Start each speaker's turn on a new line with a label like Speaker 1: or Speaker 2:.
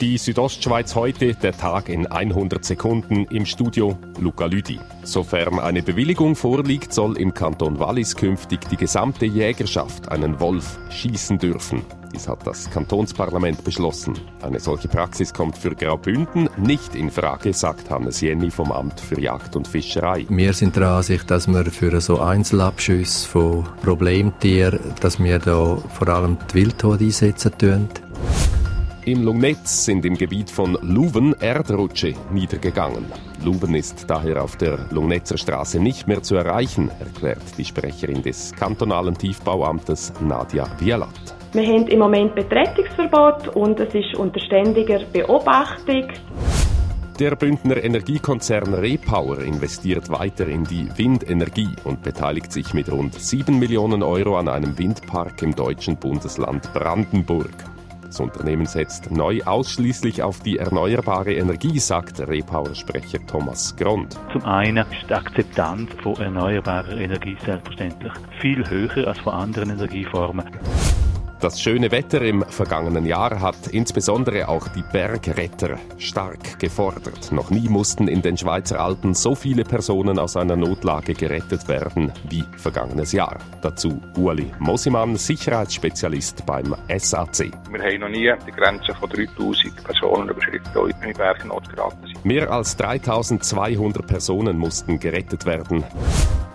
Speaker 1: Die Südostschweiz heute, der Tag in 100 Sekunden im Studio Luca Lüdi. Sofern eine Bewilligung vorliegt, soll im Kanton Wallis künftig die gesamte Jägerschaft einen Wolf schießen dürfen. Dies hat das Kantonsparlament beschlossen. Eine solche Praxis kommt für Graubünden nicht in Frage, sagt Hannes Jenny vom Amt für Jagd und Fischerei.
Speaker 2: Wir sind der Ansicht, dass wir für so Einzelabschüsse von Problemtieren, dass wir da vor allem die Wildtod einsetzen tun.
Speaker 1: Im Lungnetz sind im Gebiet von Luven Erdrutsche niedergegangen. Luven ist daher auf der Lungnetzer Straße nicht mehr zu erreichen, erklärt die Sprecherin des kantonalen Tiefbauamtes Nadia Bielat.
Speaker 3: Wir haben im Moment Betretungsverbot und es ist unter ständiger Beobachtung.
Speaker 1: Der Bündner Energiekonzern Repower investiert weiter in die Windenergie und beteiligt sich mit rund 7 Millionen Euro an einem Windpark im deutschen Bundesland Brandenburg. Das Unternehmen setzt neu ausschließlich auf die erneuerbare Energie, sagt Repower-Sprecher Thomas Grond.
Speaker 4: Zum einen ist die Akzeptanz von erneuerbarer Energie selbstverständlich viel höher als von anderen Energieformen.
Speaker 1: Das schöne Wetter im vergangenen Jahr hat insbesondere auch die Bergretter stark gefordert. Noch nie mussten in den Schweizer Alpen so viele Personen aus einer Notlage gerettet werden wie vergangenes Jahr. Dazu Ueli Mosimann, Sicherheitsspezialist beim SAC.
Speaker 5: Wir haben noch nie die Grenze von 3000 Personen überschritten, die in Bergnot geraten sind.
Speaker 1: Mehr als 3200 Personen mussten gerettet werden.